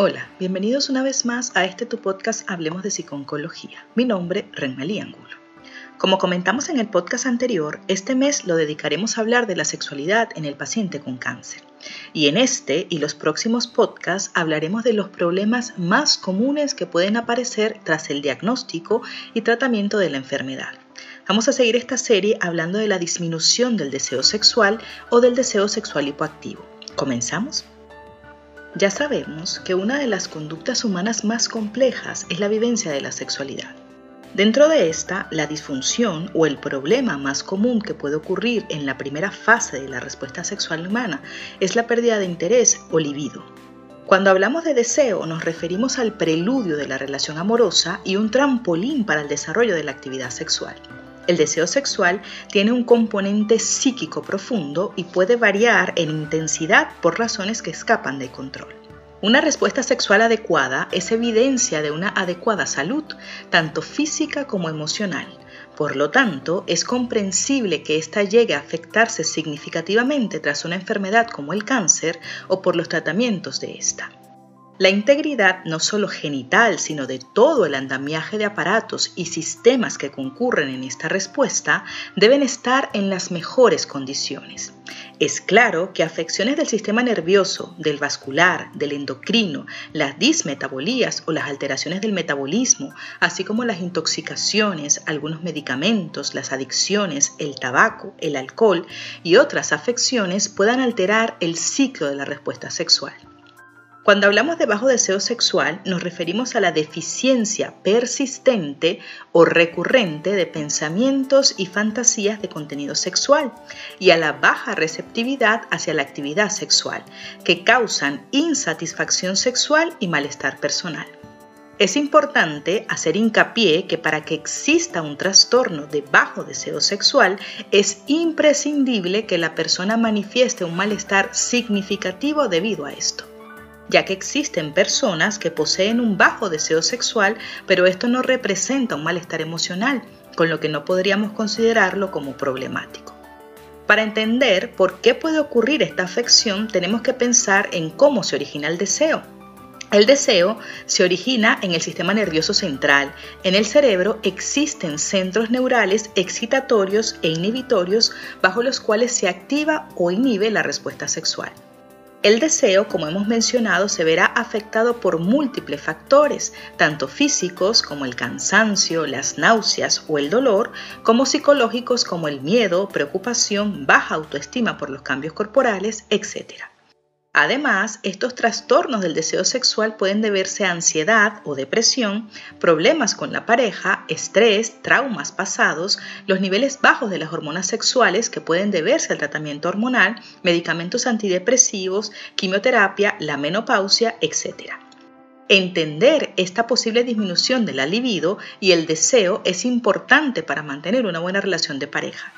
Hola, bienvenidos una vez más a este tu podcast Hablemos de Psiconcología. Mi nombre, Renmalí Angulo. Como comentamos en el podcast anterior, este mes lo dedicaremos a hablar de la sexualidad en el paciente con cáncer. Y en este y los próximos podcasts hablaremos de los problemas más comunes que pueden aparecer tras el diagnóstico y tratamiento de la enfermedad. Vamos a seguir esta serie hablando de la disminución del deseo sexual o del deseo sexual hipoactivo. ¿Comenzamos? Ya sabemos que una de las conductas humanas más complejas es la vivencia de la sexualidad. Dentro de esta, la disfunción o el problema más común que puede ocurrir en la primera fase de la respuesta sexual humana es la pérdida de interés o libido. Cuando hablamos de deseo nos referimos al preludio de la relación amorosa y un trampolín para el desarrollo de la actividad sexual. El deseo sexual tiene un componente psíquico profundo y puede variar en intensidad por razones que escapan de control. Una respuesta sexual adecuada es evidencia de una adecuada salud, tanto física como emocional. Por lo tanto, es comprensible que ésta llegue a afectarse significativamente tras una enfermedad como el cáncer o por los tratamientos de esta. La integridad no solo genital, sino de todo el andamiaje de aparatos y sistemas que concurren en esta respuesta deben estar en las mejores condiciones. Es claro que afecciones del sistema nervioso, del vascular, del endocrino, las dismetabolías o las alteraciones del metabolismo, así como las intoxicaciones, algunos medicamentos, las adicciones, el tabaco, el alcohol y otras afecciones puedan alterar el ciclo de la respuesta sexual. Cuando hablamos de bajo deseo sexual nos referimos a la deficiencia persistente o recurrente de pensamientos y fantasías de contenido sexual y a la baja receptividad hacia la actividad sexual, que causan insatisfacción sexual y malestar personal. Es importante hacer hincapié que para que exista un trastorno de bajo deseo sexual es imprescindible que la persona manifieste un malestar significativo debido a esto ya que existen personas que poseen un bajo deseo sexual, pero esto no representa un malestar emocional, con lo que no podríamos considerarlo como problemático. Para entender por qué puede ocurrir esta afección, tenemos que pensar en cómo se origina el deseo. El deseo se origina en el sistema nervioso central. En el cerebro existen centros neurales excitatorios e inhibitorios bajo los cuales se activa o inhibe la respuesta sexual. El deseo, como hemos mencionado, se verá afectado por múltiples factores, tanto físicos como el cansancio, las náuseas o el dolor, como psicológicos como el miedo, preocupación, baja autoestima por los cambios corporales, etc. Además, estos trastornos del deseo sexual pueden deberse a ansiedad o depresión, problemas con la pareja, estrés, traumas pasados, los niveles bajos de las hormonas sexuales que pueden deberse al tratamiento hormonal, medicamentos antidepresivos, quimioterapia, la menopausia, etc. Entender esta posible disminución de la libido y el deseo es importante para mantener una buena relación de pareja.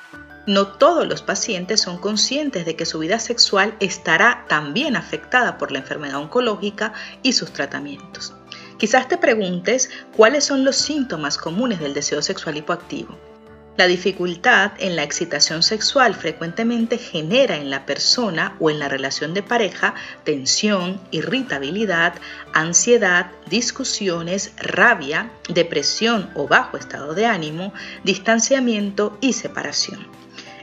No todos los pacientes son conscientes de que su vida sexual estará también afectada por la enfermedad oncológica y sus tratamientos. Quizás te preguntes cuáles son los síntomas comunes del deseo sexual hipoactivo. La dificultad en la excitación sexual frecuentemente genera en la persona o en la relación de pareja tensión, irritabilidad, ansiedad, discusiones, rabia, depresión o bajo estado de ánimo, distanciamiento y separación.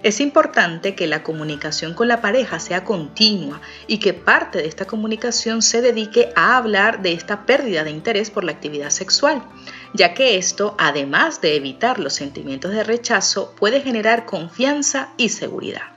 Es importante que la comunicación con la pareja sea continua y que parte de esta comunicación se dedique a hablar de esta pérdida de interés por la actividad sexual, ya que esto, además de evitar los sentimientos de rechazo, puede generar confianza y seguridad.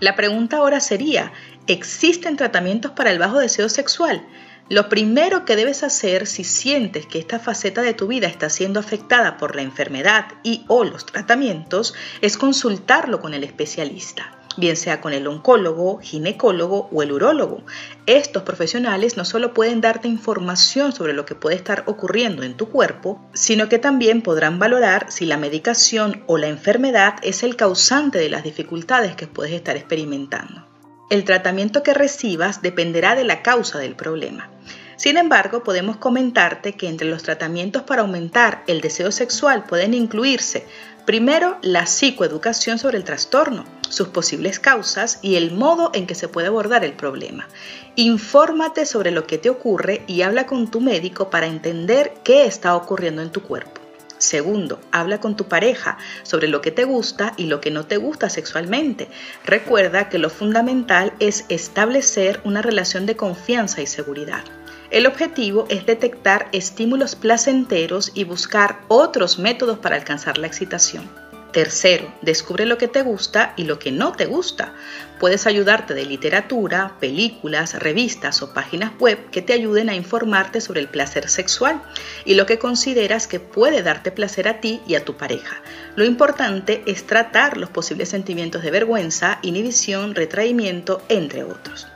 La pregunta ahora sería, ¿existen tratamientos para el bajo deseo sexual? Lo primero que debes hacer si sientes que esta faceta de tu vida está siendo afectada por la enfermedad y o los tratamientos es consultarlo con el especialista bien sea con el oncólogo, ginecólogo o el urólogo. Estos profesionales no solo pueden darte información sobre lo que puede estar ocurriendo en tu cuerpo, sino que también podrán valorar si la medicación o la enfermedad es el causante de las dificultades que puedes estar experimentando. El tratamiento que recibas dependerá de la causa del problema. Sin embargo, podemos comentarte que entre los tratamientos para aumentar el deseo sexual pueden incluirse Primero, la psicoeducación sobre el trastorno, sus posibles causas y el modo en que se puede abordar el problema. Infórmate sobre lo que te ocurre y habla con tu médico para entender qué está ocurriendo en tu cuerpo. Segundo, habla con tu pareja sobre lo que te gusta y lo que no te gusta sexualmente. Recuerda que lo fundamental es establecer una relación de confianza y seguridad. El objetivo es detectar estímulos placenteros y buscar otros métodos para alcanzar la excitación. Tercero, descubre lo que te gusta y lo que no te gusta. Puedes ayudarte de literatura, películas, revistas o páginas web que te ayuden a informarte sobre el placer sexual y lo que consideras que puede darte placer a ti y a tu pareja. Lo importante es tratar los posibles sentimientos de vergüenza, inhibición, retraimiento, entre otros.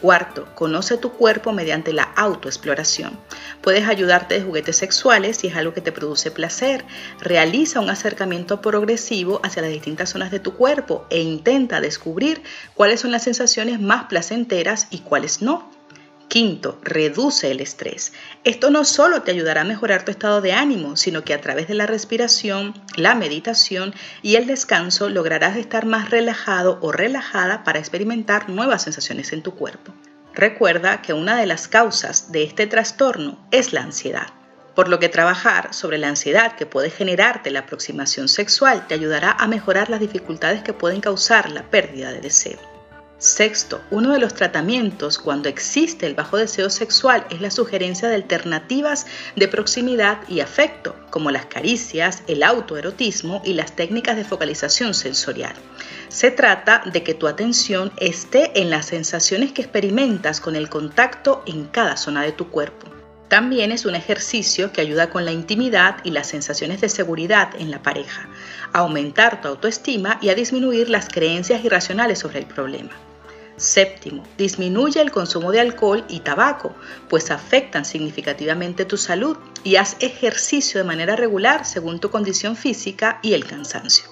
Cuarto, conoce tu cuerpo mediante la autoexploración. Puedes ayudarte de juguetes sexuales si es algo que te produce placer. Realiza un acercamiento progresivo hacia las distintas zonas de tu cuerpo e intenta descubrir cuáles son las sensaciones más placenteras y cuáles no. Quinto, reduce el estrés. Esto no solo te ayudará a mejorar tu estado de ánimo, sino que a través de la respiración, la meditación y el descanso lograrás estar más relajado o relajada para experimentar nuevas sensaciones en tu cuerpo. Recuerda que una de las causas de este trastorno es la ansiedad, por lo que trabajar sobre la ansiedad que puede generarte la aproximación sexual te ayudará a mejorar las dificultades que pueden causar la pérdida de deseo. Sexto, uno de los tratamientos cuando existe el bajo deseo sexual es la sugerencia de alternativas de proximidad y afecto, como las caricias, el autoerotismo y las técnicas de focalización sensorial. Se trata de que tu atención esté en las sensaciones que experimentas con el contacto en cada zona de tu cuerpo. También es un ejercicio que ayuda con la intimidad y las sensaciones de seguridad en la pareja, a aumentar tu autoestima y a disminuir las creencias irracionales sobre el problema. Séptimo, disminuye el consumo de alcohol y tabaco, pues afectan significativamente tu salud y haz ejercicio de manera regular según tu condición física y el cansancio.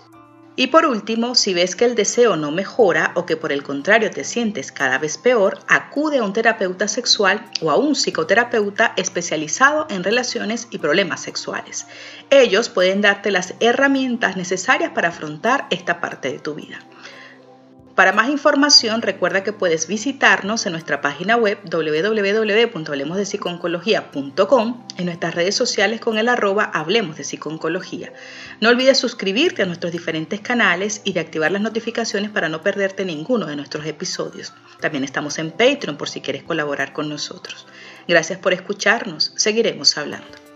Y por último, si ves que el deseo no mejora o que por el contrario te sientes cada vez peor, acude a un terapeuta sexual o a un psicoterapeuta especializado en relaciones y problemas sexuales. Ellos pueden darte las herramientas necesarias para afrontar esta parte de tu vida. Para más información, recuerda que puedes visitarnos en nuestra página web www.hablemosdepsiconcología.com, en nuestras redes sociales con el arroba Hablemos de Psiconcología. No olvides suscribirte a nuestros diferentes canales y de activar las notificaciones para no perderte ninguno de nuestros episodios. También estamos en Patreon por si quieres colaborar con nosotros. Gracias por escucharnos. Seguiremos hablando.